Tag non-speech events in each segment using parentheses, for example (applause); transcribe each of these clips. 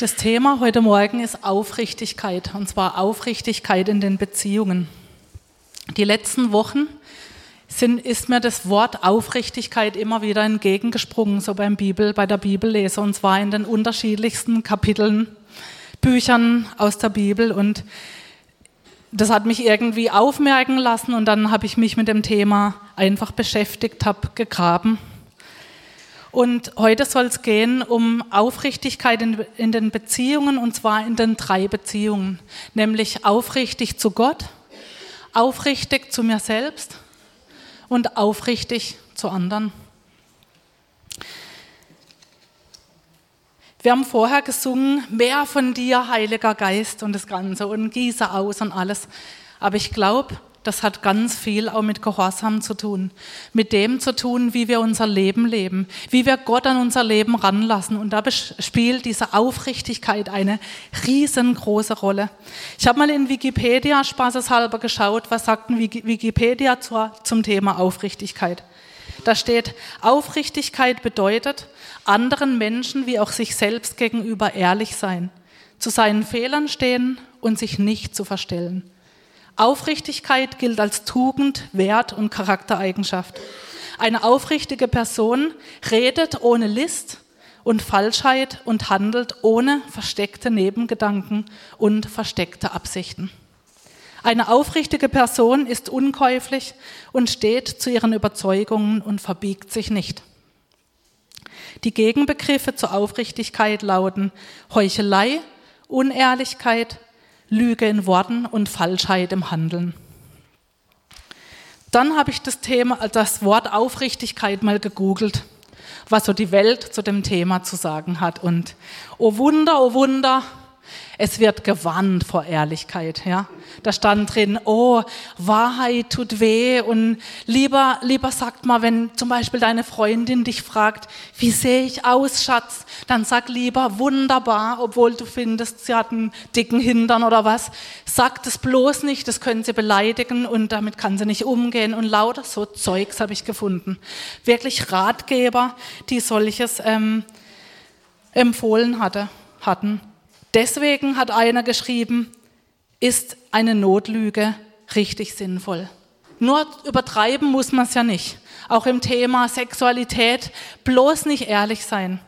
Das Thema heute Morgen ist Aufrichtigkeit, und zwar Aufrichtigkeit in den Beziehungen. Die letzten Wochen sind, ist mir das Wort Aufrichtigkeit immer wieder entgegengesprungen, so beim Bibel, bei der Bibellese, und zwar in den unterschiedlichsten Kapiteln, Büchern aus der Bibel. Und das hat mich irgendwie aufmerken lassen, und dann habe ich mich mit dem Thema einfach beschäftigt, habe gegraben und heute soll es gehen um Aufrichtigkeit in, in, den Beziehungen und zwar in den drei Beziehungen, nämlich aufrichtig zu Gott, aufrichtig zu mir selbst und aufrichtig zu anderen. Wir haben vorher gesungen, mehr von dir, Heiliger Geist und das Ganze und gieße aus und alles. Aber ich glaube, das hat ganz viel auch mit Gehorsam zu tun. Mit dem zu tun, wie wir unser Leben leben, wie wir Gott an unser Leben ranlassen. Und da spielt diese Aufrichtigkeit eine riesengroße Rolle. Ich habe mal in Wikipedia spaßeshalber geschaut, was sagt Wikipedia zum Thema Aufrichtigkeit. Da steht, Aufrichtigkeit bedeutet, anderen Menschen wie auch sich selbst gegenüber ehrlich sein, zu seinen Fehlern stehen und sich nicht zu verstellen. Aufrichtigkeit gilt als Tugend, Wert und Charaktereigenschaft. Eine aufrichtige Person redet ohne List und Falschheit und handelt ohne versteckte Nebengedanken und versteckte Absichten. Eine aufrichtige Person ist unkäuflich und steht zu ihren Überzeugungen und verbiegt sich nicht. Die Gegenbegriffe zur Aufrichtigkeit lauten Heuchelei, Unehrlichkeit, Lüge in Worten und Falschheit im Handeln. Dann habe ich das Thema, das Wort Aufrichtigkeit mal gegoogelt, was so die Welt zu dem Thema zu sagen hat. Und oh Wunder, oh Wunder, es wird gewarnt vor Ehrlichkeit, ja. Da stand drin, oh, Wahrheit tut weh und lieber, lieber sagt mal, wenn zum Beispiel deine Freundin dich fragt, wie sehe ich aus, Schatz, dann sag lieber wunderbar, obwohl du findest, sie hat einen dicken Hintern oder was. Sag das bloß nicht, das können sie beleidigen und damit kann sie nicht umgehen und lauter so Zeugs habe ich gefunden. Wirklich Ratgeber, die solches ähm, empfohlen hatte, hatten. Deswegen hat einer geschrieben, ist eine Notlüge richtig sinnvoll. Nur übertreiben muss man es ja nicht. Auch im Thema Sexualität bloß nicht ehrlich sein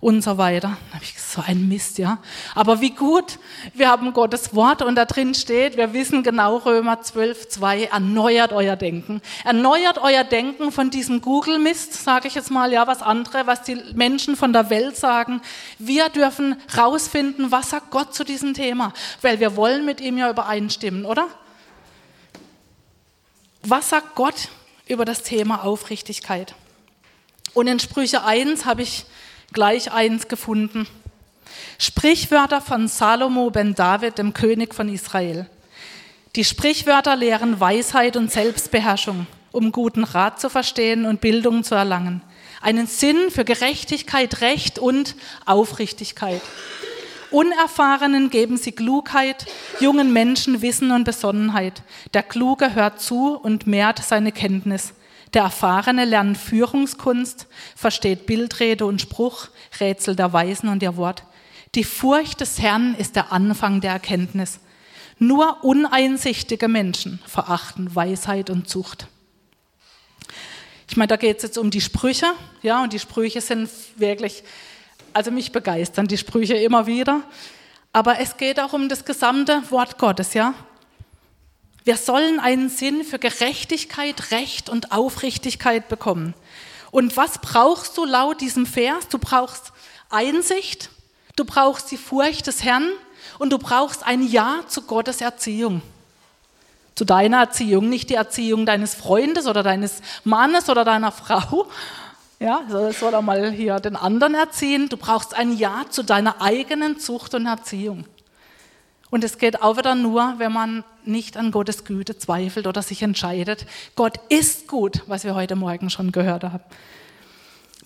und so weiter. Da habe ich so ein Mist, ja. Aber wie gut, wir haben Gottes Wort und da drin steht, wir wissen genau Römer 12, 2, erneuert euer Denken. Erneuert euer Denken von diesem Google-Mist, sage ich jetzt mal, ja, was andere, was die Menschen von der Welt sagen. Wir dürfen rausfinden, was sagt Gott zu diesem Thema, weil wir wollen mit ihm ja übereinstimmen, oder? Was sagt Gott über das Thema Aufrichtigkeit? Und in Sprüche 1 habe ich gleich eins gefunden. Sprichwörter von Salomo ben David, dem König von Israel. Die Sprichwörter lehren Weisheit und Selbstbeherrschung, um guten Rat zu verstehen und Bildung zu erlangen. Einen Sinn für Gerechtigkeit, Recht und Aufrichtigkeit. Unerfahrenen geben sie Klugheit, jungen Menschen Wissen und Besonnenheit. Der Kluge hört zu und mehrt seine Kenntnis. Der Erfahrene lernt Führungskunst, versteht Bildrede und Spruch, Rätsel der Weisen und ihr Wort. Die Furcht des Herrn ist der Anfang der Erkenntnis. Nur uneinsichtige Menschen verachten Weisheit und Zucht. Ich meine, da geht es jetzt um die Sprüche, ja, und die Sprüche sind wirklich, also mich begeistern die Sprüche immer wieder. Aber es geht auch um das gesamte Wort Gottes, ja. Wir sollen einen Sinn für Gerechtigkeit, Recht und Aufrichtigkeit bekommen. Und was brauchst du laut diesem Vers? Du brauchst Einsicht, du brauchst die Furcht des Herrn und du brauchst ein Ja zu Gottes Erziehung. Zu deiner Erziehung, nicht die Erziehung deines Freundes oder deines Mannes oder deiner Frau. Ja, soll er mal hier den anderen erziehen. Du brauchst ein Ja zu deiner eigenen Zucht und Erziehung. Und es geht auch wieder nur, wenn man nicht an Gottes Güte zweifelt oder sich entscheidet, Gott ist gut, was wir heute Morgen schon gehört haben.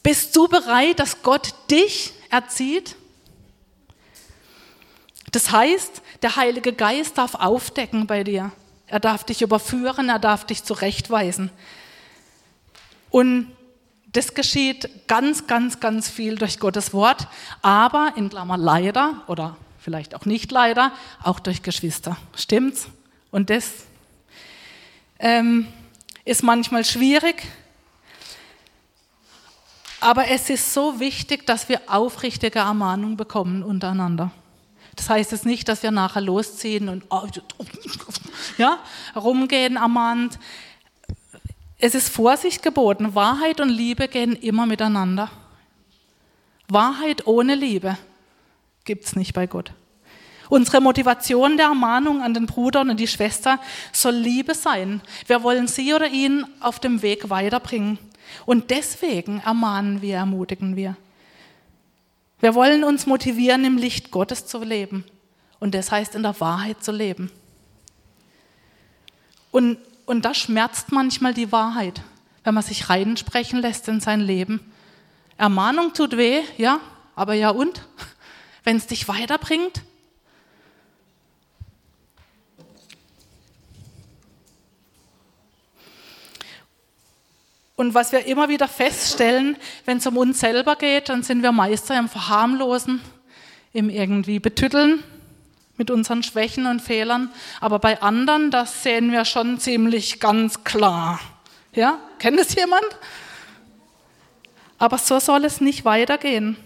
Bist du bereit, dass Gott dich erzieht? Das heißt, der Heilige Geist darf aufdecken bei dir. Er darf dich überführen, er darf dich zurechtweisen. Und Das geschieht ganz, ganz, ganz viel durch Gottes Wort, aber in Klammer leider oder vielleicht auch nicht leider, auch durch Geschwister. Stimmt's? Und das ähm, ist manchmal schwierig, aber es ist so wichtig, dass wir aufrichtige Ermahnung bekommen untereinander. Das heißt jetzt nicht, dass wir nachher losziehen und ja, rumgehen ermahnt. Es ist Vorsicht geboten. Wahrheit und Liebe gehen immer miteinander. Wahrheit ohne Liebe gibt es nicht bei Gott. Unsere Motivation der Ermahnung an den Bruder und die Schwester soll Liebe sein. Wir wollen sie oder ihn auf dem Weg weiterbringen. Und deswegen ermahnen wir, ermutigen wir. Wir wollen uns motivieren, im Licht Gottes zu leben. Und das heißt, in der Wahrheit zu leben. Und, und das schmerzt manchmal die Wahrheit, wenn man sich reinsprechen lässt in sein Leben. Ermahnung tut weh, ja, aber ja und? Wenn es dich weiterbringt? Und was wir immer wieder feststellen, wenn es um uns selber geht, dann sind wir Meister im Verharmlosen, im irgendwie Betütteln mit unseren Schwächen und Fehlern. Aber bei anderen, das sehen wir schon ziemlich ganz klar. Ja, kennt es jemand? Aber so soll es nicht weitergehen.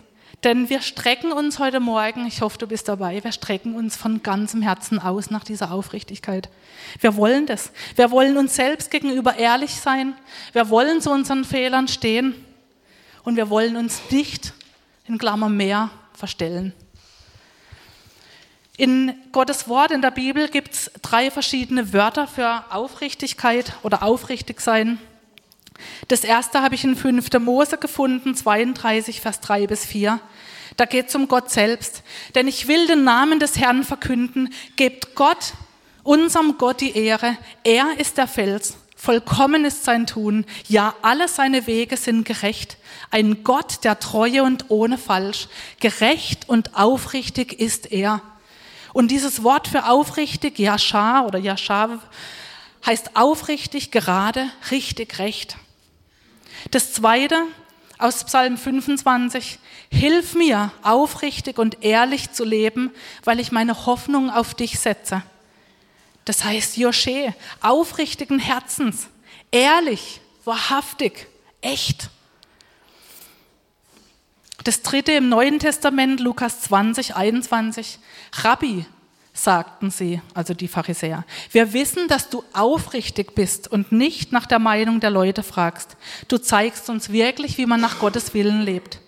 Denn wir strecken uns heute Morgen, ich hoffe, du bist dabei, wir strecken uns von ganzem Herzen aus nach dieser Aufrichtigkeit. Wir wollen das. Wir wollen uns selbst gegenüber ehrlich sein. Wir wollen zu unseren Fehlern stehen. Und wir wollen uns nicht in Klammer mehr verstellen. In Gottes Wort in der Bibel gibt es drei verschiedene Wörter für Aufrichtigkeit oder aufrichtig sein. Das erste habe ich in 5. Mose gefunden, 32, Vers 3 bis 4. Da geht es um Gott selbst. Denn ich will den Namen des Herrn verkünden. Gebt Gott, unserem Gott, die Ehre. Er ist der Fels. Vollkommen ist sein Tun. Ja, alle seine Wege sind gerecht. Ein Gott der Treue und ohne Falsch. Gerecht und aufrichtig ist er. Und dieses Wort für aufrichtig, Yashar oder Yashar, heißt aufrichtig, gerade, richtig, recht. Das zweite aus Psalm 25, hilf mir, aufrichtig und ehrlich zu leben, weil ich meine Hoffnung auf dich setze. Das heißt, Josche, aufrichtigen Herzens, ehrlich, wahrhaftig, echt. Das dritte im Neuen Testament, Lukas 20, 21, Rabbi, sagten sie, also die Pharisäer. Wir wissen, dass du aufrichtig bist und nicht nach der Meinung der Leute fragst. Du zeigst uns wirklich, wie man nach Gottes Willen lebt.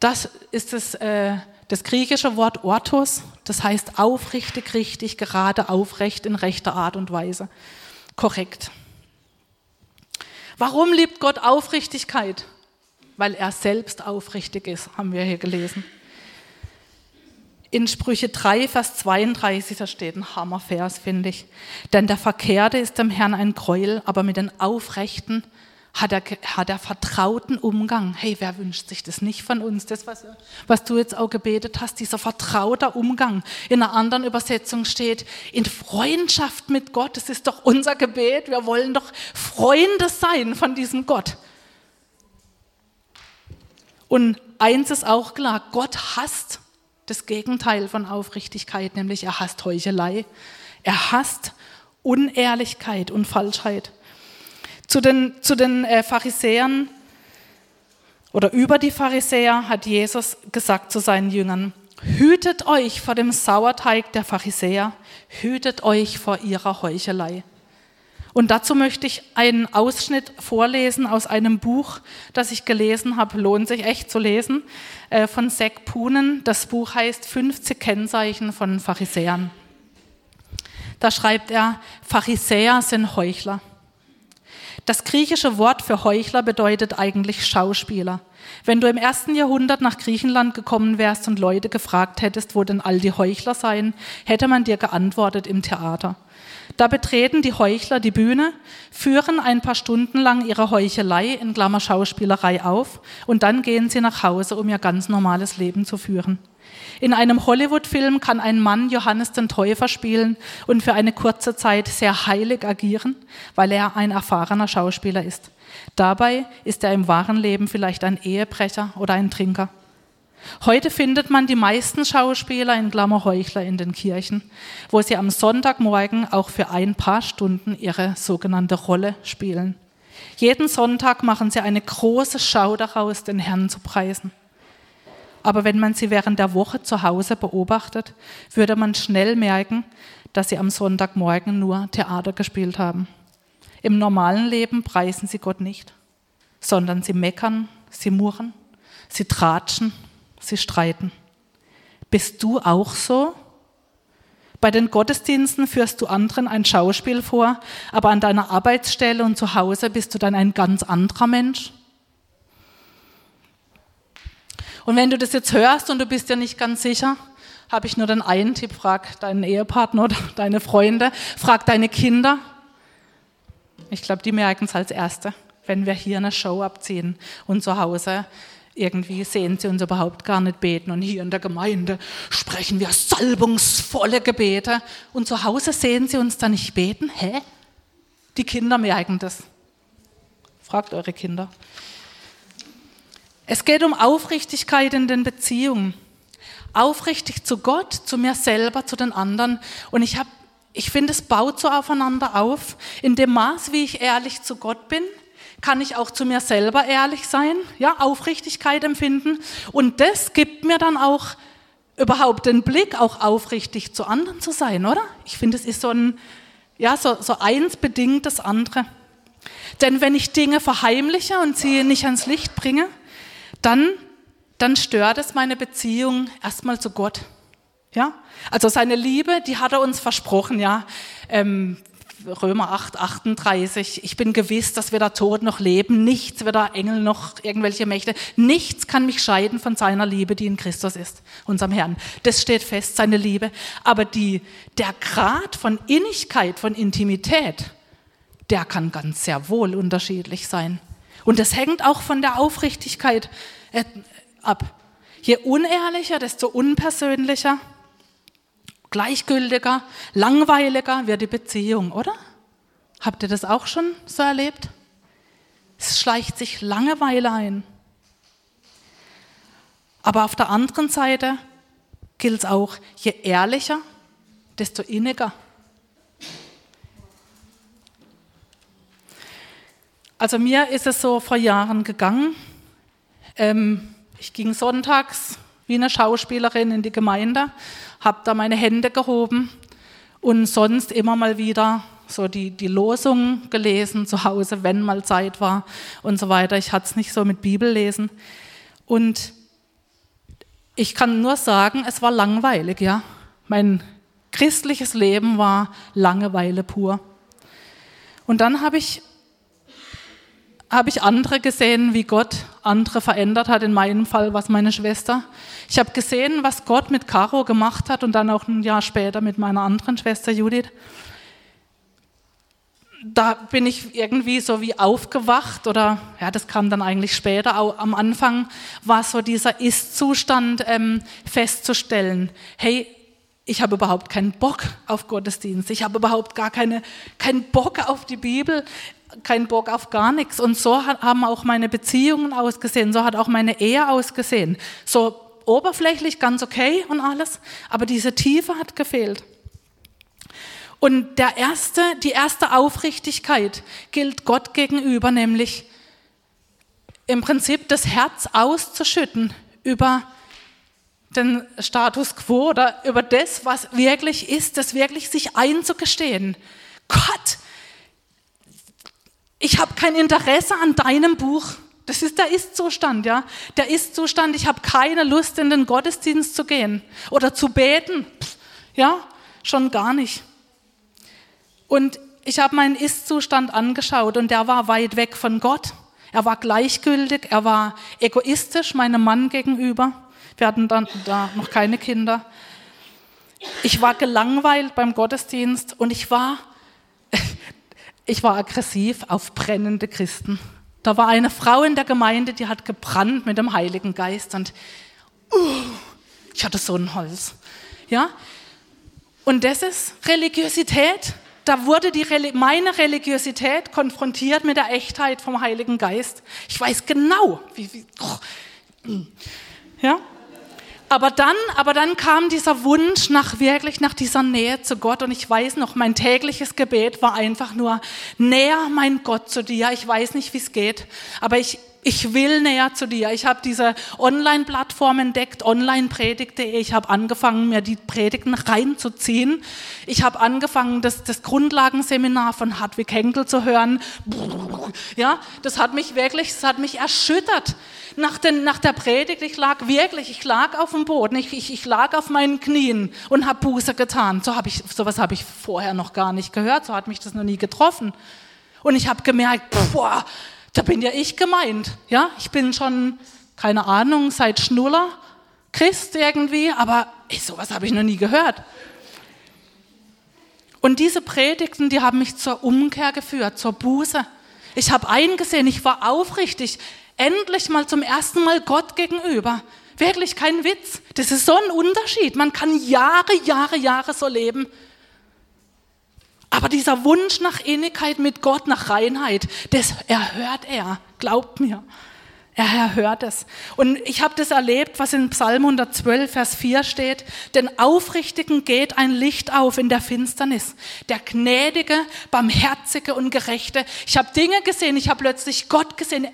Das ist das, äh, das griechische Wort Orthos, das heißt aufrichtig, richtig, gerade, aufrecht, in rechter Art und Weise. Korrekt. Warum liebt Gott Aufrichtigkeit? Weil er selbst aufrichtig ist, haben wir hier gelesen. In Sprüche 3, Vers 32, da steht ein Hammervers, finde ich. Denn der Verkehrte ist dem Herrn ein Gräuel, aber mit den Aufrechten hat er, hat er vertrauten Umgang. Hey, wer wünscht sich das nicht von uns? Das, was, was du jetzt auch gebetet hast, dieser vertrauter Umgang. In einer anderen Übersetzung steht, in Freundschaft mit Gott. Das ist doch unser Gebet. Wir wollen doch Freunde sein von diesem Gott. Und eins ist auch klar, Gott hasst das Gegenteil von Aufrichtigkeit, nämlich er hasst Heuchelei. Er hasst Unehrlichkeit und Falschheit. Zu den, zu den äh, Pharisäern oder über die Pharisäer hat Jesus gesagt zu seinen Jüngern, hütet euch vor dem Sauerteig der Pharisäer, hütet euch vor ihrer Heuchelei. Und dazu möchte ich einen Ausschnitt vorlesen aus einem Buch, das ich gelesen habe, lohnt sich echt zu lesen, äh, von Zack Punen. Das Buch heißt 50 Kennzeichen von Pharisäern. Da schreibt er, Pharisäer sind Heuchler. Das griechische Wort für Heuchler bedeutet eigentlich Schauspieler. Wenn du im ersten Jahrhundert nach Griechenland gekommen wärst und Leute gefragt hättest, wo denn all die Heuchler seien, hätte man dir geantwortet im Theater. Da betreten die Heuchler die Bühne, führen ein paar Stunden lang ihre Heuchelei in Klammer Schauspielerei auf und dann gehen sie nach Hause, um ihr ganz normales Leben zu führen. In einem Hollywood-Film kann ein Mann Johannes den Täufer spielen und für eine kurze Zeit sehr heilig agieren, weil er ein erfahrener Schauspieler ist. Dabei ist er im wahren Leben vielleicht ein Ehebrecher oder ein Trinker. Heute findet man die meisten Schauspieler in Klammerheuchler in den Kirchen, wo sie am Sonntagmorgen auch für ein paar Stunden ihre sogenannte Rolle spielen. Jeden Sonntag machen sie eine große Schau daraus, den Herrn zu preisen. Aber wenn man sie während der Woche zu Hause beobachtet, würde man schnell merken, dass sie am Sonntagmorgen nur Theater gespielt haben. Im normalen Leben preisen sie Gott nicht, sondern sie meckern, sie murren, sie tratschen, sie streiten. Bist du auch so? Bei den Gottesdiensten führst du anderen ein Schauspiel vor, aber an deiner Arbeitsstelle und zu Hause bist du dann ein ganz anderer Mensch? Und wenn du das jetzt hörst und du bist dir nicht ganz sicher, habe ich nur den einen Tipp, frag deinen Ehepartner oder (laughs) deine Freunde, frag deine Kinder. Ich glaube, die merken es als Erste, wenn wir hier eine Show abziehen und zu Hause irgendwie sehen sie uns überhaupt gar nicht beten. Und hier in der Gemeinde sprechen wir salbungsvolle Gebete. Und zu Hause sehen sie uns da nicht beten. Hä? Die Kinder merken das. Fragt eure Kinder. Es geht um Aufrichtigkeit in den Beziehungen. Aufrichtig zu Gott, zu mir selber, zu den anderen. Und ich habe ich finde, es baut so aufeinander auf. In dem Maß, wie ich ehrlich zu Gott bin, kann ich auch zu mir selber ehrlich sein, ja, Aufrichtigkeit empfinden. Und das gibt mir dann auch überhaupt den Blick, auch aufrichtig zu anderen zu sein, oder? Ich finde, es ist so ein, ja, so, so eins bedingt das andere. Denn wenn ich Dinge verheimliche und sie nicht ans Licht bringe, dann, dann stört es meine Beziehung erstmal zu Gott. Ja? Also seine Liebe, die hat er uns versprochen, ja. Ähm, Römer 8, 38. Ich bin gewiss, dass weder Tod noch Leben, nichts, weder Engel noch irgendwelche Mächte, nichts kann mich scheiden von seiner Liebe, die in Christus ist, unserem Herrn. Das steht fest, seine Liebe. Aber die, der Grad von Innigkeit, von Intimität, der kann ganz sehr wohl unterschiedlich sein. Und das hängt auch von der Aufrichtigkeit äh, ab. Je unehrlicher, desto unpersönlicher gleichgültiger, langweiliger wird die Beziehung, oder? Habt ihr das auch schon so erlebt? Es schleicht sich Langeweile ein. Aber auf der anderen Seite gilt es auch, je ehrlicher, desto inniger. Also mir ist es so vor Jahren gegangen. Ähm, ich ging sonntags wie eine Schauspielerin in die Gemeinde habe da meine Hände gehoben und sonst immer mal wieder so die, die Losung gelesen zu Hause, wenn mal Zeit war und so weiter. Ich hatte es nicht so mit Bibellesen. Und ich kann nur sagen, es war langweilig, ja. Mein christliches Leben war Langeweile pur. Und dann habe ich habe ich andere gesehen, wie Gott andere verändert hat. In meinem Fall was meine Schwester. Ich habe gesehen, was Gott mit Caro gemacht hat und dann auch ein Jahr später mit meiner anderen Schwester Judith. Da bin ich irgendwie so wie aufgewacht oder ja, das kam dann eigentlich später. Auch am Anfang war so dieser Ist-Zustand ähm, festzustellen. Hey, ich habe überhaupt keinen Bock auf Gottesdienst. Ich habe überhaupt gar keine, keinen Bock auf die Bibel keinen Bock auf gar nichts. Und so haben auch meine Beziehungen ausgesehen, so hat auch meine Ehe ausgesehen. So oberflächlich ganz okay und alles, aber diese Tiefe hat gefehlt. Und der erste, die erste Aufrichtigkeit gilt Gott gegenüber, nämlich im Prinzip das Herz auszuschütten über den Status quo oder über das, was wirklich ist, das wirklich sich einzugestehen. Gott, ich habe kein Interesse an deinem Buch. Das ist der Ist-Zustand, ja. Der Ist-Zustand, ich habe keine Lust, in den Gottesdienst zu gehen oder zu beten. Ja, schon gar nicht. Und ich habe meinen Ist-Zustand angeschaut und der war weit weg von Gott. Er war gleichgültig, er war egoistisch meinem Mann gegenüber. Wir hatten dann da noch keine Kinder. Ich war gelangweilt beim Gottesdienst und ich war ich war aggressiv auf brennende Christen. Da war eine Frau in der Gemeinde, die hat gebrannt mit dem Heiligen Geist und uh, ich hatte so ein Holz. Ja? Und das ist Religiosität. da wurde die, meine Religiosität konfrontiert mit der Echtheit vom Heiligen Geist. Ich weiß genau, wie, wie oh, ja. Aber dann, aber dann kam dieser Wunsch nach wirklich nach dieser Nähe zu Gott und ich weiß noch, mein tägliches Gebet war einfach nur näher mein Gott zu dir. Ich weiß nicht, wie es geht, aber ich ich will näher zu dir. Ich habe diese Online-Plattform entdeckt, onlinepredigt.de. Ich habe angefangen, mir die Predigten reinzuziehen. Ich habe angefangen, das, das Grundlagenseminar von Hartwig Henkel zu hören. Ja, das hat mich wirklich, das hat mich erschüttert. Nach, den, nach der Predigt, ich lag wirklich, ich lag auf dem Boden, ich, ich, ich lag auf meinen Knien und habe Buße getan. So hab ich, sowas habe ich vorher noch gar nicht gehört, so hat mich das noch nie getroffen. Und ich habe gemerkt, boah, da bin ja ich gemeint. Ja, ich bin schon, keine Ahnung, seit Schnuller Christ irgendwie, aber ey, sowas habe ich noch nie gehört. Und diese Predigten, die haben mich zur Umkehr geführt, zur Buße. Ich habe eingesehen, ich war aufrichtig, endlich mal zum ersten Mal Gott gegenüber. Wirklich kein Witz. Das ist so ein Unterschied. Man kann Jahre, Jahre, Jahre so leben. Aber dieser Wunsch nach Innigkeit mit Gott, nach Reinheit, das erhört er, glaubt mir. Er erhört es. Und ich habe das erlebt, was in Psalm 112, Vers 4 steht. Den Aufrichtigen geht ein Licht auf in der Finsternis. Der Gnädige, Barmherzige und Gerechte. Ich habe Dinge gesehen, ich habe plötzlich Gott gesehen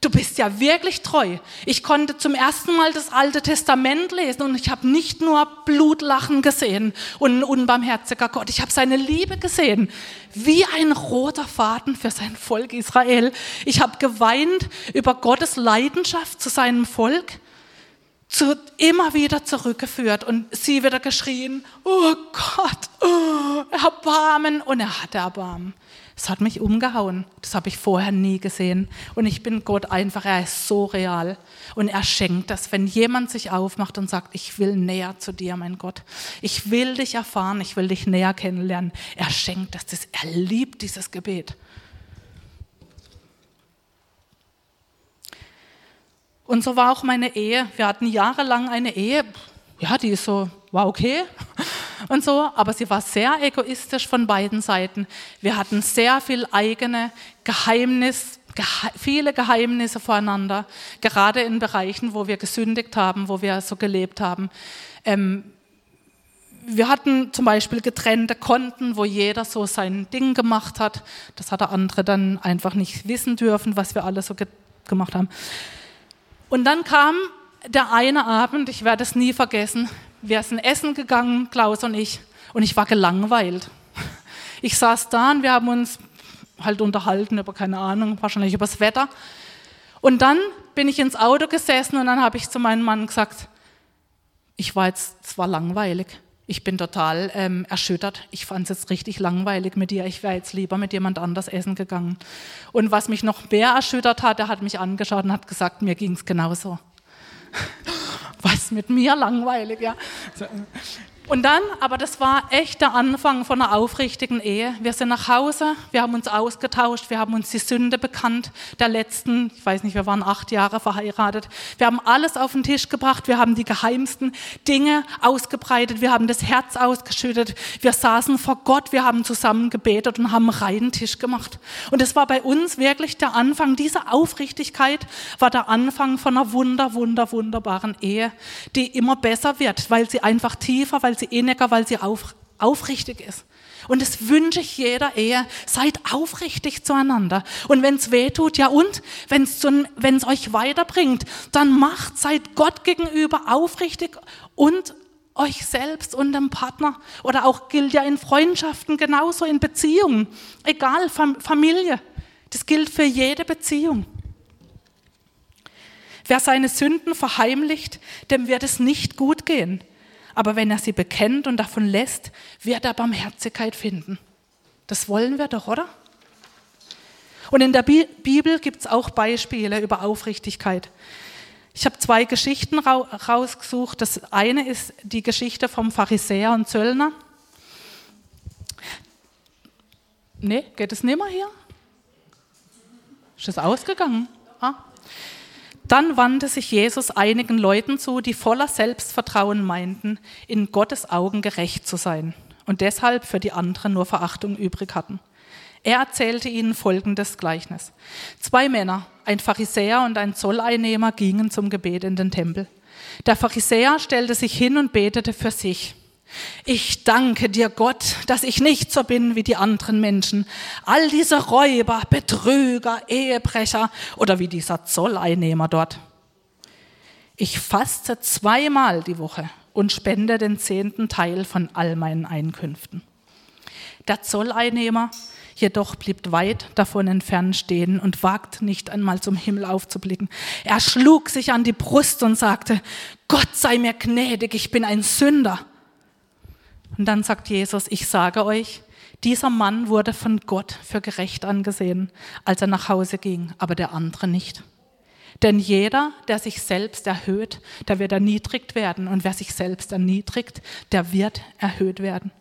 du bist ja wirklich treu. Ich konnte zum ersten Mal das Alte Testament lesen und ich habe nicht nur Blutlachen gesehen und ein unbarmherziger Gott. Ich habe seine Liebe gesehen, wie ein roter Faden für sein Volk Israel. Ich habe geweint über Gottes Leidenschaft zu seinem Volk, zu, immer wieder zurückgeführt und sie wieder geschrien, oh Gott, oh, Erbarmen und er hatte Erbarmen. Das hat mich umgehauen. Das habe ich vorher nie gesehen. Und ich bin Gott einfach, er ist so real. Und er schenkt das, wenn jemand sich aufmacht und sagt, ich will näher zu dir, mein Gott. Ich will dich erfahren, ich will dich näher kennenlernen. Er schenkt das. das er liebt dieses Gebet. Und so war auch meine Ehe. Wir hatten jahrelang eine Ehe. Ja, die ist so, war okay und so, aber sie war sehr egoistisch von beiden Seiten. Wir hatten sehr viel eigene Geheimnis, gehe viele Geheimnisse voreinander, gerade in Bereichen, wo wir gesündigt haben, wo wir so gelebt haben. Ähm, wir hatten zum Beispiel getrennte Konten, wo jeder so sein Ding gemacht hat. Das hat der andere dann einfach nicht wissen dürfen, was wir alle so ge gemacht haben. Und dann kam der eine Abend, ich werde es nie vergessen, wir sind essen gegangen, Klaus und ich, und ich war gelangweilt. Ich saß da und wir haben uns halt unterhalten über, keine Ahnung, wahrscheinlich über das Wetter. Und dann bin ich ins Auto gesessen und dann habe ich zu meinem Mann gesagt, ich war jetzt, es war langweilig. Ich bin total ähm, erschüttert. Ich fand es jetzt richtig langweilig mit dir. Ich wäre jetzt lieber mit jemand anders essen gegangen. Und was mich noch mehr erschüttert hat, er hat mich angeschaut und hat gesagt, mir ging es genauso mit mir langweilig, ja. Und dann, aber das war echt der Anfang von einer aufrichtigen Ehe. Wir sind nach Hause, wir haben uns ausgetauscht, wir haben uns die Sünde bekannt der letzten, ich weiß nicht, wir waren acht Jahre verheiratet. Wir haben alles auf den Tisch gebracht, wir haben die geheimsten Dinge ausgebreitet, wir haben das Herz ausgeschüttet, wir saßen vor Gott, wir haben zusammen gebetet und haben einen reinen Tisch gemacht. Und es war bei uns wirklich der Anfang, diese Aufrichtigkeit war der Anfang von einer wunder, wunder, wunderbaren Ehe, die immer besser wird, weil sie einfach tiefer, weil sie inniger, weil sie auf, aufrichtig ist. Und das wünsche ich jeder Ehe. Seid aufrichtig zueinander. Und wenn es weh tut, ja und? Wenn es euch weiterbringt, dann macht, seid Gott gegenüber aufrichtig und euch selbst und dem Partner. Oder auch gilt ja in Freundschaften genauso, in Beziehungen. Egal, Familie. Das gilt für jede Beziehung. Wer seine Sünden verheimlicht, dem wird es nicht gut gehen aber wenn er sie bekennt und davon lässt, wird er Barmherzigkeit finden. Das wollen wir doch, oder? Und in der Bibel gibt es auch Beispiele über Aufrichtigkeit. Ich habe zwei Geschichten rausgesucht. Das eine ist die Geschichte vom Pharisäer und Zöllner. Nee, geht es nicht mehr hier? Ist es ausgegangen? Ah. Dann wandte sich Jesus einigen Leuten zu, die voller Selbstvertrauen meinten, in Gottes Augen gerecht zu sein. und deshalb für die anderen nur Verachtung übrig hatten. Er erzählte ihnen folgendes Gleichnis. Zwei Männer, ein Pharisäer und ein Zolleinnehmer, gingen zum Gebet in den Tempel. Der Pharisäer stellte sich hin und betete für sich. Ich danke dir, Gott, dass ich nicht so bin wie die anderen Menschen. All diese Räuber, Betrüger, Ehebrecher oder wie dieser Zolleinnehmer dort. Ich faste zweimal die Woche und spende den zehnten Teil von all meinen Einkünften. Der Zolleinnehmer jedoch blieb weit davon entfernt stehen und wagte nicht einmal zum Himmel aufzublicken. Er schlug sich an die Brust und sagte, Gott sei mir gnädig, ich bin ein Sünder. Und dann sagt Jesus, ich sage euch, dieser Mann wurde von Gott für gerecht angesehen, als er nach Hause ging, aber der andere nicht. Denn jeder, der sich selbst erhöht, der wird erniedrigt werden. Und wer sich selbst erniedrigt, der wird erhöht werden.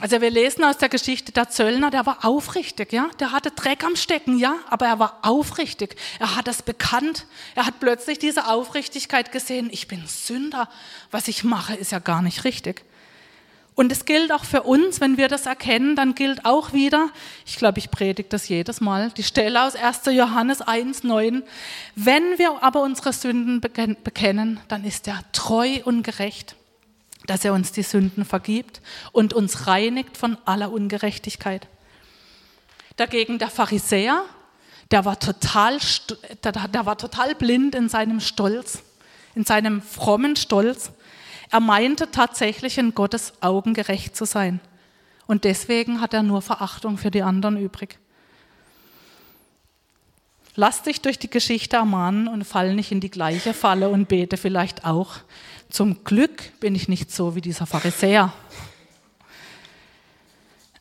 Also wir lesen aus der Geschichte der Zöllner, der war aufrichtig, ja, der hatte Dreck am Stecken, ja, aber er war aufrichtig. Er hat das bekannt. Er hat plötzlich diese Aufrichtigkeit gesehen. Ich bin Sünder. Was ich mache, ist ja gar nicht richtig. Und es gilt auch für uns, wenn wir das erkennen, dann gilt auch wieder, ich glaube, ich predige das jedes Mal, die Stelle aus 1. Johannes 1, 9. Wenn wir aber unsere Sünden bekennen, dann ist er treu und gerecht, dass er uns die Sünden vergibt und uns reinigt von aller Ungerechtigkeit. Dagegen der Pharisäer, der war total, der war total blind in seinem Stolz, in seinem frommen Stolz. Er meinte tatsächlich in Gottes Augen gerecht zu sein. Und deswegen hat er nur Verachtung für die anderen übrig. Lass dich durch die Geschichte ermahnen und fall nicht in die gleiche Falle und bete vielleicht auch. Zum Glück bin ich nicht so wie dieser Pharisäer.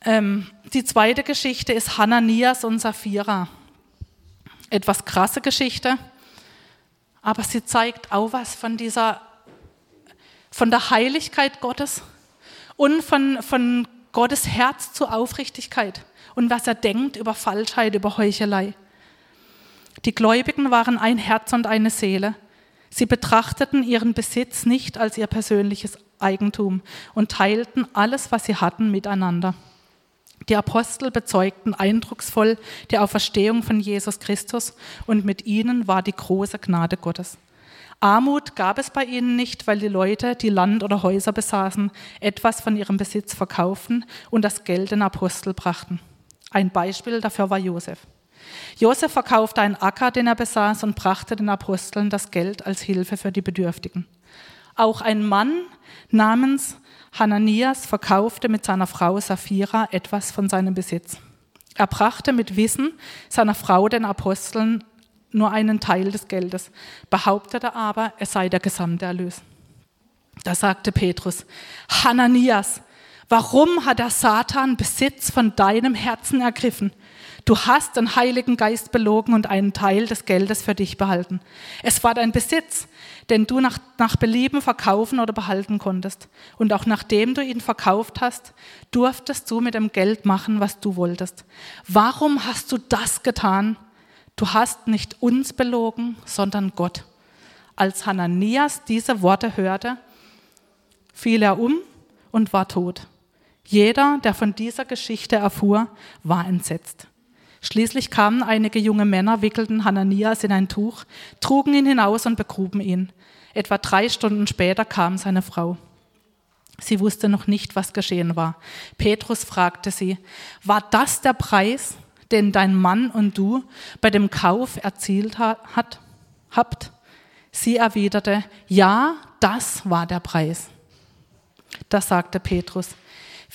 Ähm, die zweite Geschichte ist Hananias und Sapphira. Etwas krasse Geschichte, aber sie zeigt auch was von dieser von der Heiligkeit Gottes und von, von Gottes Herz zur Aufrichtigkeit und was er denkt über Falschheit, über Heuchelei. Die Gläubigen waren ein Herz und eine Seele. Sie betrachteten ihren Besitz nicht als ihr persönliches Eigentum und teilten alles, was sie hatten, miteinander. Die Apostel bezeugten eindrucksvoll die Auferstehung von Jesus Christus und mit ihnen war die große Gnade Gottes. Armut gab es bei ihnen nicht, weil die Leute, die Land oder Häuser besaßen, etwas von ihrem Besitz verkauften und das Geld den Apostel brachten. Ein Beispiel dafür war Josef. Josef verkaufte einen Acker, den er besaß, und brachte den Aposteln das Geld als Hilfe für die Bedürftigen. Auch ein Mann namens Hananias verkaufte mit seiner Frau Sapphira etwas von seinem Besitz. Er brachte mit Wissen seiner Frau den Aposteln nur einen Teil des Geldes, behauptete aber, es sei der gesamte Erlös. Da sagte Petrus, Hananias, warum hat der Satan Besitz von deinem Herzen ergriffen? Du hast den Heiligen Geist belogen und einen Teil des Geldes für dich behalten. Es war dein Besitz, den du nach, nach Belieben verkaufen oder behalten konntest. Und auch nachdem du ihn verkauft hast, durftest du mit dem Geld machen, was du wolltest. Warum hast du das getan? Du hast nicht uns belogen, sondern Gott. Als Hananias diese Worte hörte, fiel er um und war tot. Jeder, der von dieser Geschichte erfuhr, war entsetzt. Schließlich kamen einige junge Männer, wickelten Hananias in ein Tuch, trugen ihn hinaus und begruben ihn. Etwa drei Stunden später kam seine Frau. Sie wusste noch nicht, was geschehen war. Petrus fragte sie, war das der Preis, den dein Mann und du bei dem Kauf erzielt hat, habt? Sie erwiderte, ja, das war der Preis. Da sagte Petrus,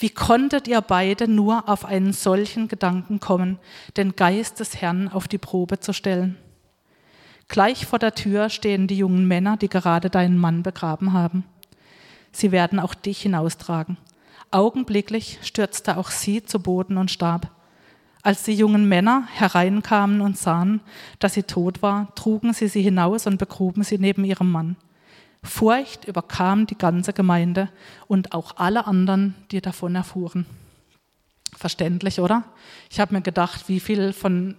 wie konntet ihr beide nur auf einen solchen Gedanken kommen, den Geist des Herrn auf die Probe zu stellen? Gleich vor der Tür stehen die jungen Männer, die gerade deinen Mann begraben haben. Sie werden auch dich hinaustragen. Augenblicklich stürzte auch sie zu Boden und starb. Als die jungen Männer hereinkamen und sahen, dass sie tot war, trugen sie sie hinaus und begruben sie neben ihrem Mann. Furcht überkam die ganze Gemeinde und auch alle anderen, die davon erfuhren. Verständlich, oder? Ich habe mir gedacht, wie viel von,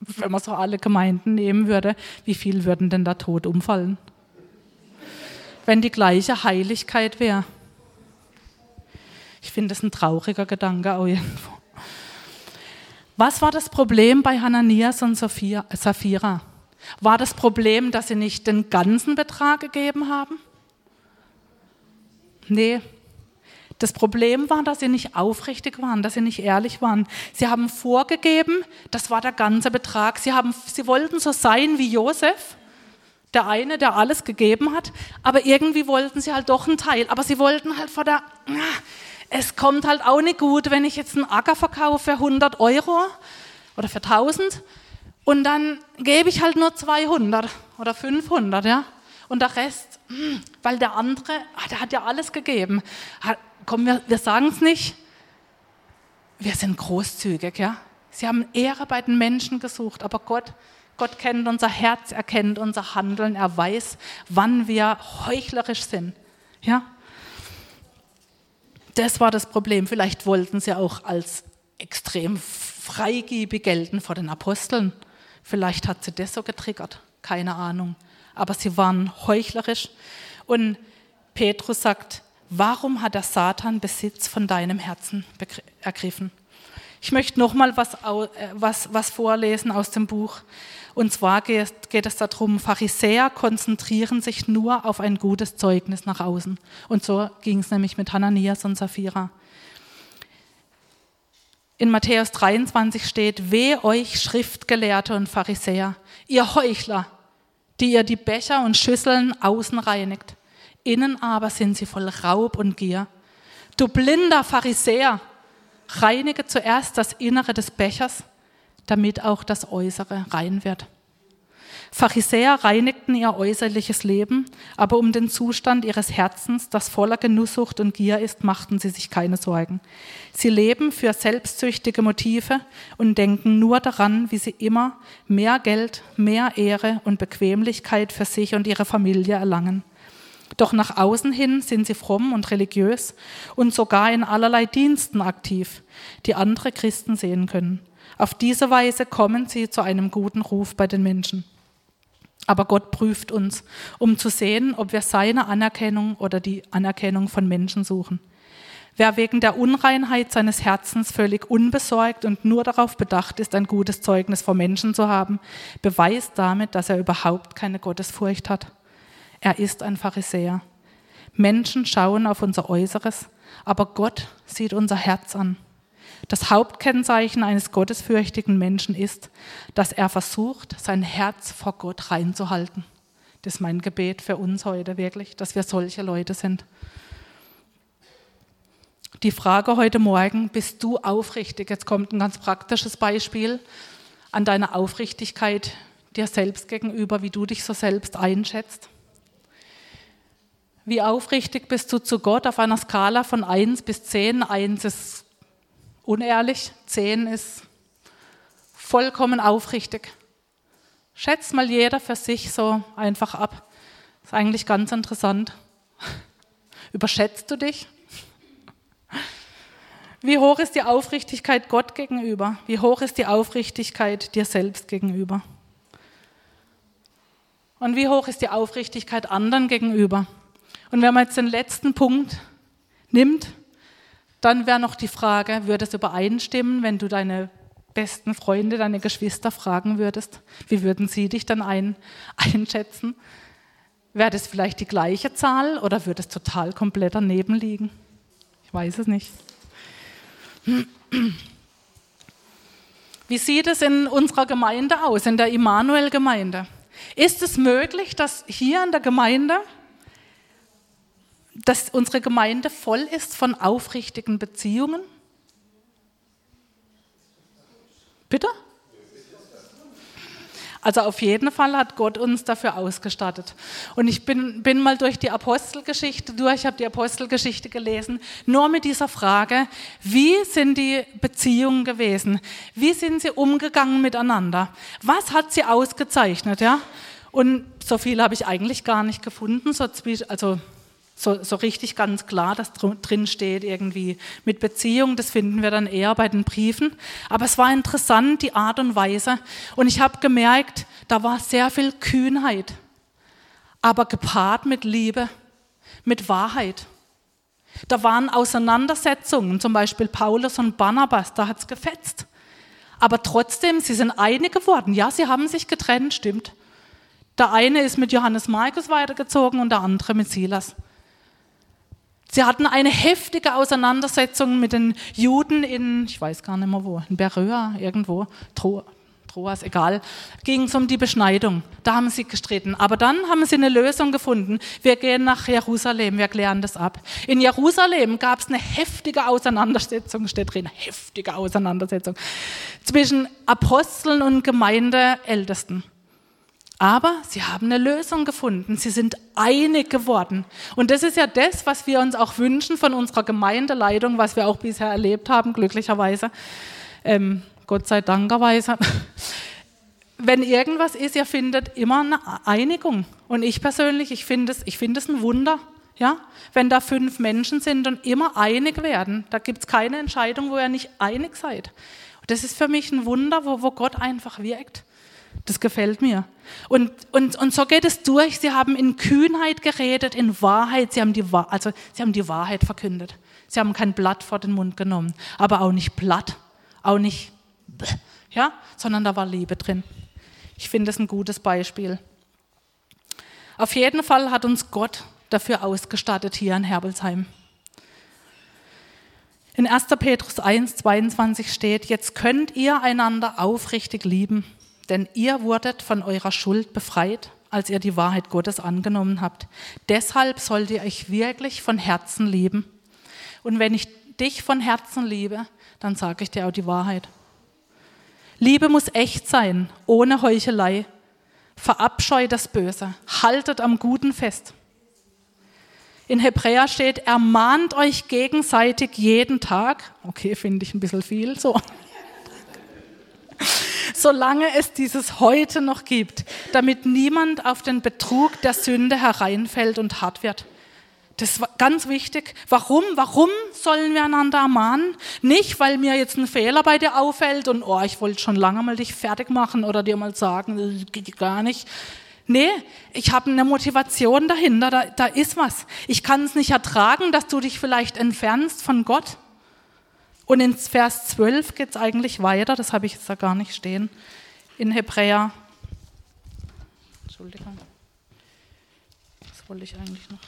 wenn man so alle Gemeinden nehmen würde, wie viel würden denn da tot umfallen? Wenn die gleiche Heiligkeit wäre. Ich finde das ein trauriger Gedanke auch irgendwo. Was war das Problem bei Hananias und Sapphira? War das Problem, dass sie nicht den ganzen Betrag gegeben haben? Nee. Das Problem war, dass sie nicht aufrichtig waren, dass sie nicht ehrlich waren. Sie haben vorgegeben, das war der ganze Betrag. Sie, haben, sie wollten so sein wie Josef, der eine, der alles gegeben hat, aber irgendwie wollten sie halt doch einen Teil. Aber sie wollten halt vor der, es kommt halt auch nicht gut, wenn ich jetzt einen Acker verkaufe für 100 Euro oder für 1000 und dann gebe ich halt nur 200 oder 500, ja. Und der Rest, hm, weil der andere, ah, der hat ja alles gegeben. Komm, wir, wir sagen es nicht. Wir sind großzügig, ja. Sie haben Ehre bei den Menschen gesucht, aber Gott, Gott kennt unser Herz, er kennt unser Handeln, er weiß, wann wir heuchlerisch sind, ja. Das war das Problem. Vielleicht wollten sie auch als extrem freigebig gelten vor den Aposteln. Vielleicht hat sie das so getriggert, keine Ahnung. Aber sie waren heuchlerisch. Und Petrus sagt, warum hat der Satan Besitz von deinem Herzen ergriffen? Ich möchte noch mal was, äh, was, was vorlesen aus dem Buch. Und zwar geht, geht es darum, Pharisäer konzentrieren sich nur auf ein gutes Zeugnis nach außen. Und so ging es nämlich mit Hananias und Sapphira. In Matthäus 23 steht, weh euch Schriftgelehrte und Pharisäer, ihr Heuchler, die ihr die Becher und Schüsseln außen reinigt. Innen aber sind sie voll Raub und Gier. Du blinder Pharisäer, reinige zuerst das Innere des Bechers, damit auch das Äußere rein wird. Pharisäer reinigten ihr äußerliches Leben, aber um den Zustand ihres Herzens, das voller Genusssucht und Gier ist, machten sie sich keine Sorgen. Sie leben für selbstsüchtige Motive und denken nur daran, wie sie immer mehr Geld, mehr Ehre und Bequemlichkeit für sich und ihre Familie erlangen. Doch nach außen hin sind sie fromm und religiös und sogar in allerlei Diensten aktiv, die andere Christen sehen können. Auf diese Weise kommen sie zu einem guten Ruf bei den Menschen. Aber Gott prüft uns, um zu sehen, ob wir seine Anerkennung oder die Anerkennung von Menschen suchen. Wer wegen der Unreinheit seines Herzens völlig unbesorgt und nur darauf bedacht ist, ein gutes Zeugnis vor Menschen zu haben, beweist damit, dass er überhaupt keine Gottesfurcht hat. Er ist ein Pharisäer. Menschen schauen auf unser Äußeres, aber Gott sieht unser Herz an. Das Hauptkennzeichen eines gottesfürchtigen Menschen ist, dass er versucht, sein Herz vor Gott reinzuhalten. Das ist mein Gebet für uns heute wirklich, dass wir solche Leute sind. Die Frage heute Morgen, bist du aufrichtig? Jetzt kommt ein ganz praktisches Beispiel an deiner Aufrichtigkeit dir selbst gegenüber, wie du dich so selbst einschätzt. Wie aufrichtig bist du zu Gott auf einer Skala von 1 bis 10? 1 ist unehrlich, zehn ist vollkommen aufrichtig. Schätzt mal jeder für sich so einfach ab. Ist eigentlich ganz interessant. (laughs) Überschätzt du dich? (laughs) Wie hoch ist die Aufrichtigkeit Gott gegenüber? Wie hoch ist die Aufrichtigkeit dir selbst gegenüber? Und wie hoch ist die Aufrichtigkeit anderen gegenüber? Und wenn man jetzt den letzten Punkt nimmt, dann wäre noch die Frage, würde es übereinstimmen, wenn du deine besten Freunde, deine Geschwister fragen würdest? Wie würden sie dich dann ein, (laughs) einschätzen? Wäre das vielleicht die gleiche Zahl oder würde es total komplett daneben liegen? Ich weiß es nicht. Wie sieht es in unserer Gemeinde aus, in der Immanuel-Gemeinde? Ist es möglich, dass hier in der Gemeinde dass unsere Gemeinde voll ist von aufrichtigen Beziehungen? Bitte? Also auf jeden Fall hat Gott uns dafür ausgestattet. Und ich bin, bin mal durch die Apostelgeschichte durch, habe die Apostelgeschichte gelesen, nur mit dieser Frage, wie sind die Beziehungen gewesen? Wie sind sie umgegangen miteinander? Was hat sie ausgezeichnet? Ja? Und so viel habe ich eigentlich gar nicht gefunden, so, also so, so richtig ganz klar, dass drin steht irgendwie mit Beziehung. Das finden wir dann eher bei den Briefen. Aber es war interessant, die Art und Weise. Und ich habe gemerkt, da war sehr viel Kühnheit, aber gepaart mit Liebe, mit Wahrheit. Da waren Auseinandersetzungen, zum Beispiel Paulus und Barnabas, da hat es gefetzt. Aber trotzdem, sie sind einig geworden. Ja, sie haben sich getrennt, stimmt. Der eine ist mit Johannes Markus weitergezogen und der andere mit Silas. Sie hatten eine heftige Auseinandersetzung mit den Juden in, ich weiß gar nicht mehr wo, in Beröa, irgendwo, Tro, Troas, egal, ging es um die Beschneidung. Da haben sie gestritten. Aber dann haben sie eine Lösung gefunden. Wir gehen nach Jerusalem, wir klären das ab. In Jerusalem gab es eine heftige Auseinandersetzung, steht drin, heftige Auseinandersetzung zwischen Aposteln und Gemeindeältesten. Aber sie haben eine Lösung gefunden. Sie sind einig geworden. Und das ist ja das, was wir uns auch wünschen von unserer Gemeindeleitung, was wir auch bisher erlebt haben, glücklicherweise. Ähm, Gott sei Dankerweise. (laughs) Wenn irgendwas ist, ihr findet immer eine Einigung. Und ich persönlich, ich finde es, ich finde es ein Wunder, ja, wenn da fünf Menschen sind und immer einig werden. Da gibt es keine Entscheidung, wo ihr nicht einig seid. Und das ist für mich ein Wunder, wo, wo Gott einfach wirkt. Das gefällt mir. Und, und, und so geht es durch. Sie haben in Kühnheit geredet, in Wahrheit. Sie haben, die, also, sie haben die Wahrheit verkündet. Sie haben kein Blatt vor den Mund genommen, aber auch nicht platt, auch nicht ja, sondern da war Liebe drin. Ich finde es ein gutes Beispiel. Auf jeden Fall hat uns Gott dafür ausgestattet hier in Herbelsheim. In 1. Petrus 1, 22 steht, jetzt könnt ihr einander aufrichtig lieben, denn ihr wurdet von eurer Schuld befreit, als ihr die Wahrheit Gottes angenommen habt. Deshalb sollt ihr euch wirklich von Herzen lieben. Und wenn ich dich von Herzen liebe, dann sage ich dir auch die Wahrheit. Liebe muss echt sein, ohne Heuchelei. Verabscheut das Böse, haltet am Guten fest. In Hebräer steht, ermahnt euch gegenseitig jeden Tag. Okay, finde ich ein bisschen viel so. Solange es dieses heute noch gibt, damit niemand auf den Betrug der Sünde hereinfällt und hart wird. Das ist ganz wichtig. Warum? Warum sollen wir einander ermahnen? Nicht, weil mir jetzt ein Fehler bei dir auffällt und oh, ich wollte schon lange mal dich fertig machen oder dir mal sagen, geht gar nicht. Nee, ich habe eine Motivation dahinter, da, da ist was. Ich kann es nicht ertragen, dass du dich vielleicht entfernst von Gott. Und in Vers 12 geht es eigentlich weiter, das habe ich jetzt da gar nicht stehen, in Hebräer. Entschuldigung, was wollte ich eigentlich noch?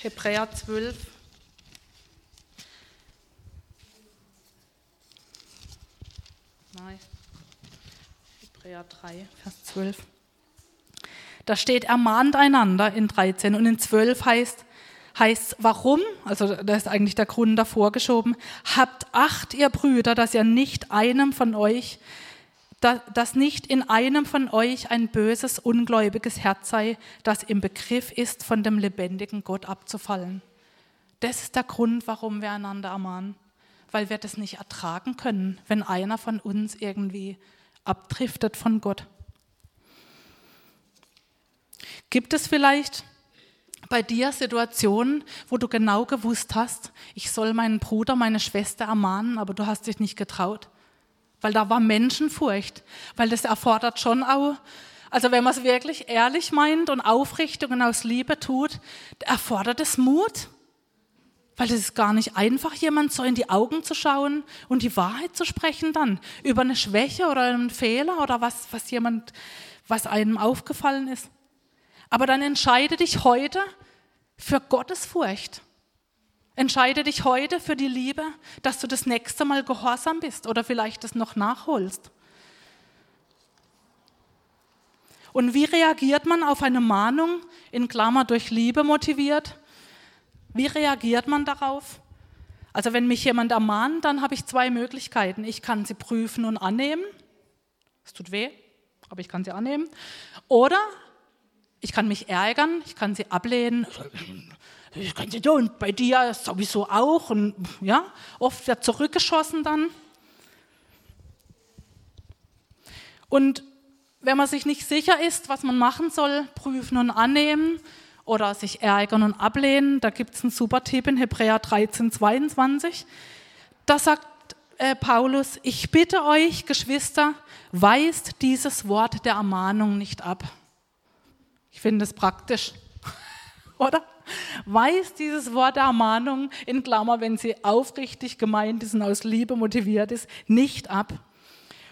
Hebräer 12. Nein. Hebräer 3, Vers 12. Da steht, ermahnt einander in 13 und in 12 heißt, heißt warum, also da ist eigentlich der Grund davor geschoben, habt Acht, ihr Brüder, dass ihr nicht einem von euch dass nicht in einem von euch ein böses, ungläubiges Herz sei, das im Begriff ist, von dem lebendigen Gott abzufallen. Das ist der Grund, warum wir einander ermahnen, weil wir das nicht ertragen können, wenn einer von uns irgendwie abdriftet von Gott. Gibt es vielleicht bei dir Situationen, wo du genau gewusst hast, ich soll meinen Bruder, meine Schwester ermahnen, aber du hast dich nicht getraut? weil da war Menschenfurcht, weil das erfordert schon auch, also wenn man es wirklich ehrlich meint und aufrichtig und aus Liebe tut, erfordert es Mut, weil es ist gar nicht einfach, jemand so in die Augen zu schauen und die Wahrheit zu sprechen dann über eine Schwäche oder einen Fehler oder was, was jemand, was einem aufgefallen ist. Aber dann entscheide dich heute für Gottes Furcht Entscheide dich heute für die Liebe, dass du das nächste Mal gehorsam bist oder vielleicht das noch nachholst. Und wie reagiert man auf eine Mahnung, in Klammer durch Liebe motiviert? Wie reagiert man darauf? Also wenn mich jemand ermahnt, dann habe ich zwei Möglichkeiten. Ich kann sie prüfen und annehmen. Es tut weh, aber ich kann sie annehmen. Oder ich kann mich ärgern, ich kann sie ablehnen ich kann ja, und bei dir sowieso auch. Und ja, oft wird zurückgeschossen dann. Und wenn man sich nicht sicher ist, was man machen soll, prüfen und annehmen oder sich ärgern und ablehnen, da gibt es einen super Tipp in Hebräer 13, 22. Da sagt äh, Paulus, ich bitte euch, Geschwister, weist dieses Wort der Ermahnung nicht ab. Finde es praktisch (laughs) oder? Weist dieses Wort der Ermahnung in Klammer, wenn sie aufrichtig gemeint ist und aus Liebe motiviert ist, nicht ab.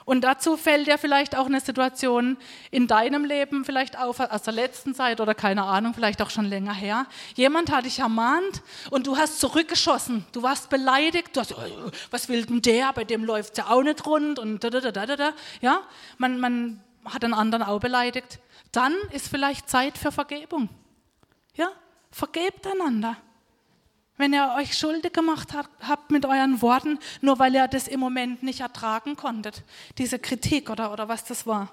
Und dazu fällt dir vielleicht auch eine Situation in deinem Leben vielleicht auf, aus der letzten Zeit oder keine Ahnung, vielleicht auch schon länger her. Jemand hat dich ermahnt und du hast zurückgeschossen. Du warst beleidigt. Du hast, oh, was will denn der? Bei dem läuft es ja auch nicht rund und da, da, da, da, da. Ja, man, man hat einen anderen auch beleidigt. Dann ist vielleicht Zeit für Vergebung. Ja, vergebt einander wenn ihr euch schuldig gemacht habt mit euren Worten, nur weil ihr das im Moment nicht ertragen konntet, diese Kritik oder, oder was das war.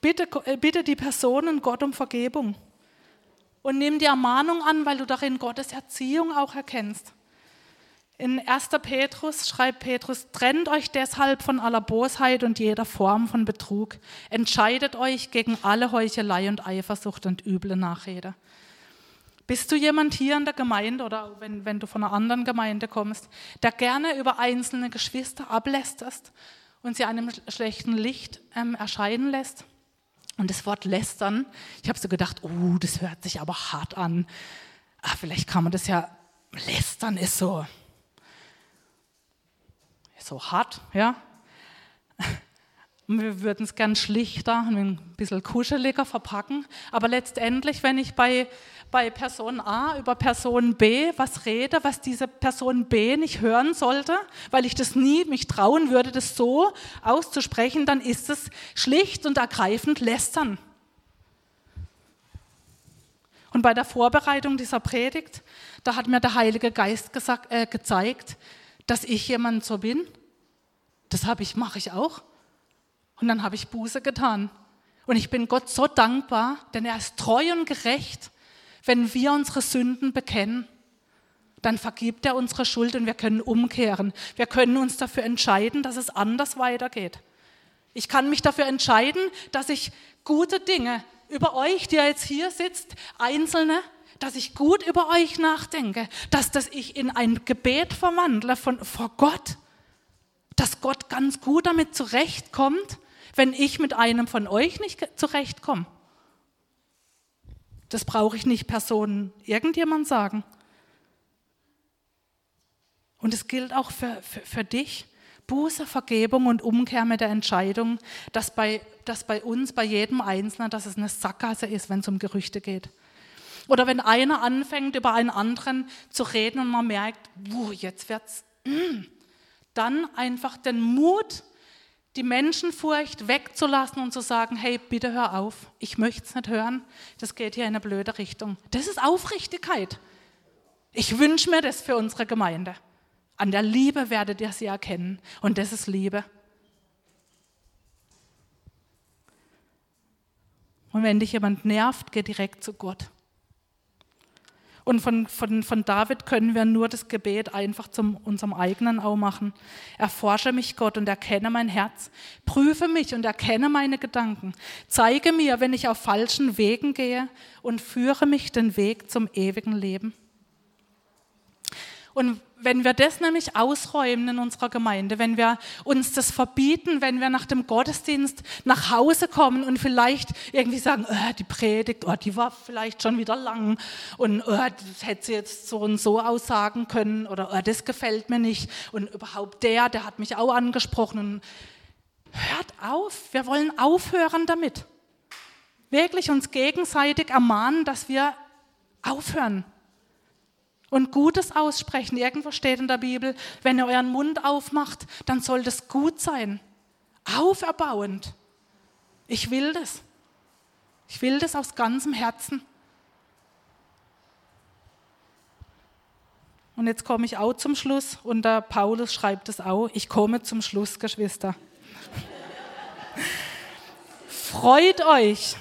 Bitte, äh, bitte die Personen Gott um Vergebung und nimm die Ermahnung an, weil du darin Gottes Erziehung auch erkennst. In 1. Petrus schreibt Petrus, trennt euch deshalb von aller Bosheit und jeder Form von Betrug. Entscheidet euch gegen alle Heuchelei und Eifersucht und üble Nachrede. Bist du jemand hier in der Gemeinde oder wenn, wenn du von einer anderen Gemeinde kommst, der gerne über einzelne Geschwister ablästerst und sie einem schlechten Licht ähm, erscheinen lässt? Und das Wort lästern, ich habe so gedacht, oh, das hört sich aber hart an. Ach, vielleicht kann man das ja, lästern ist so, so hart, ja. (laughs) Wir würden es gern schlichter, ein bisschen kuscheliger verpacken. Aber letztendlich, wenn ich bei bei Person A über Person B was rede, was diese Person B nicht hören sollte, weil ich das nie mich trauen würde, das so auszusprechen, dann ist es schlicht und ergreifend lästern. Und bei der Vorbereitung dieser Predigt, da hat mir der Heilige Geist gesagt, äh, gezeigt, dass ich jemand so bin. Das habe ich, mache ich auch. Und dann habe ich Buße getan. Und ich bin Gott so dankbar, denn er ist treu und gerecht wenn wir unsere Sünden bekennen, dann vergibt er unsere Schuld und wir können umkehren. Wir können uns dafür entscheiden, dass es anders weitergeht. Ich kann mich dafür entscheiden, dass ich gute Dinge über euch, die ihr jetzt hier sitzt, einzelne, dass ich gut über euch nachdenke, dass das ich in ein Gebet verwandle von, vor Gott, dass Gott ganz gut damit zurechtkommt, wenn ich mit einem von euch nicht zurechtkomme. Das brauche ich nicht Personen irgendjemand sagen. Und es gilt auch für, für, für dich. Buße, Vergebung und Umkehr mit der Entscheidung, dass bei, dass bei uns, bei jedem Einzelnen, dass es eine Sackgasse ist, wenn es um Gerüchte geht. Oder wenn einer anfängt, über einen anderen zu reden und man merkt, wuh, jetzt wird's, mm, dann einfach den Mut die Menschenfurcht wegzulassen und zu sagen, hey, bitte hör auf, ich möchte es nicht hören, das geht hier in eine blöde Richtung. Das ist Aufrichtigkeit. Ich wünsche mir das für unsere Gemeinde. An der Liebe werdet ihr sie erkennen und das ist Liebe. Und wenn dich jemand nervt, geh direkt zu Gott. Und von, von, von David können wir nur das Gebet einfach zum unserem eigenen auch machen. Erforsche mich, Gott, und erkenne mein Herz. Prüfe mich und erkenne meine Gedanken. Zeige mir, wenn ich auf falschen Wegen gehe und führe mich den Weg zum ewigen Leben. Und wenn wir das nämlich ausräumen in unserer Gemeinde, wenn wir uns das verbieten, wenn wir nach dem Gottesdienst nach Hause kommen und vielleicht irgendwie sagen, oh, die Predigt, oh, die war vielleicht schon wieder lang und oh, das hätte sie jetzt so und so aussagen können oder oh, das gefällt mir nicht und überhaupt der, der hat mich auch angesprochen. Und hört auf, wir wollen aufhören damit. Wirklich uns gegenseitig ermahnen, dass wir aufhören und Gutes aussprechen. Irgendwo steht in der Bibel, wenn ihr euren Mund aufmacht, dann soll das gut sein. Auferbauend. Ich will das. Ich will das aus ganzem Herzen. Und jetzt komme ich auch zum Schluss und der Paulus schreibt es auch. Ich komme zum Schluss, Geschwister. (laughs) Freut euch.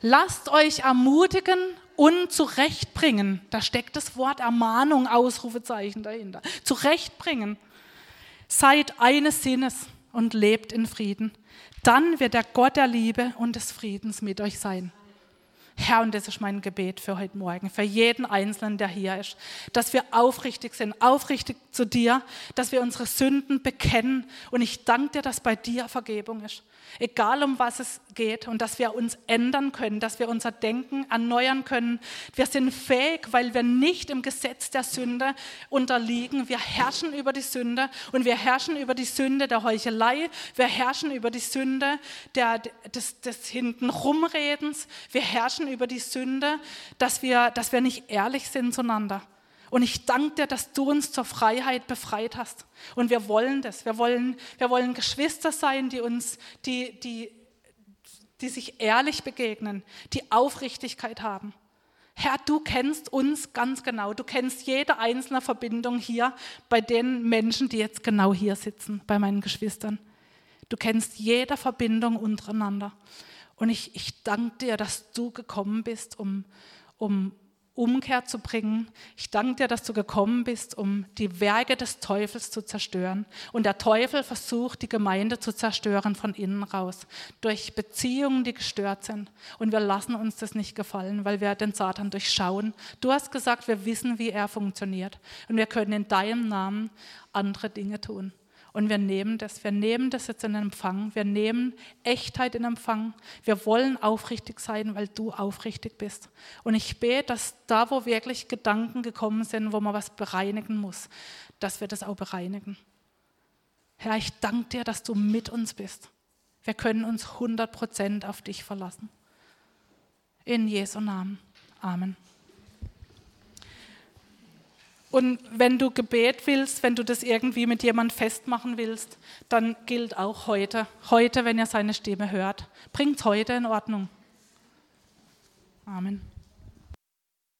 Lasst euch ermutigen und zurechtbringen. Da steckt das Wort Ermahnung, Ausrufezeichen dahinter. Zurechtbringen. Seid eines Sinnes und lebt in Frieden. Dann wird der Gott der Liebe und des Friedens mit euch sein. Herr, und das ist mein Gebet für heute Morgen, für jeden Einzelnen, der hier ist, dass wir aufrichtig sind, aufrichtig zu dir, dass wir unsere Sünden bekennen. Und ich danke dir, dass bei dir Vergebung ist. Egal um was es geht und dass wir uns ändern können, dass wir unser Denken erneuern können. Wir sind fähig, weil wir nicht im Gesetz der Sünde unterliegen. Wir herrschen über die Sünde und wir herrschen über die Sünde der Heuchelei. Wir herrschen über die Sünde der, des, des Hintenrumredens. Wir herrschen über die Sünde, dass wir, dass wir nicht ehrlich sind zueinander. Und ich danke dir, dass du uns zur Freiheit befreit hast. Und wir wollen das. Wir wollen, wir wollen Geschwister sein, die uns, die, die, die sich ehrlich begegnen, die Aufrichtigkeit haben. Herr, du kennst uns ganz genau. Du kennst jede einzelne Verbindung hier bei den Menschen, die jetzt genau hier sitzen, bei meinen Geschwistern. Du kennst jede Verbindung untereinander. Und ich, ich danke dir, dass du gekommen bist, um, um Umkehr zu bringen. Ich danke dir, dass du gekommen bist, um die Werke des Teufels zu zerstören. Und der Teufel versucht, die Gemeinde zu zerstören von innen raus, durch Beziehungen, die gestört sind. Und wir lassen uns das nicht gefallen, weil wir den Satan durchschauen. Du hast gesagt, wir wissen, wie er funktioniert. Und wir können in deinem Namen andere Dinge tun. Und wir nehmen das, wir nehmen das jetzt in Empfang, wir nehmen Echtheit in Empfang. Wir wollen aufrichtig sein, weil du aufrichtig bist. Und ich bete, dass da, wo wirklich Gedanken gekommen sind, wo man was bereinigen muss, dass wir das auch bereinigen. Herr, ich danke dir, dass du mit uns bist. Wir können uns 100% auf dich verlassen. In Jesu Namen. Amen. Und wenn du Gebet willst, wenn du das irgendwie mit jemandem festmachen willst, dann gilt auch heute, heute, wenn ihr seine Stimme hört, bringt heute in Ordnung. Amen.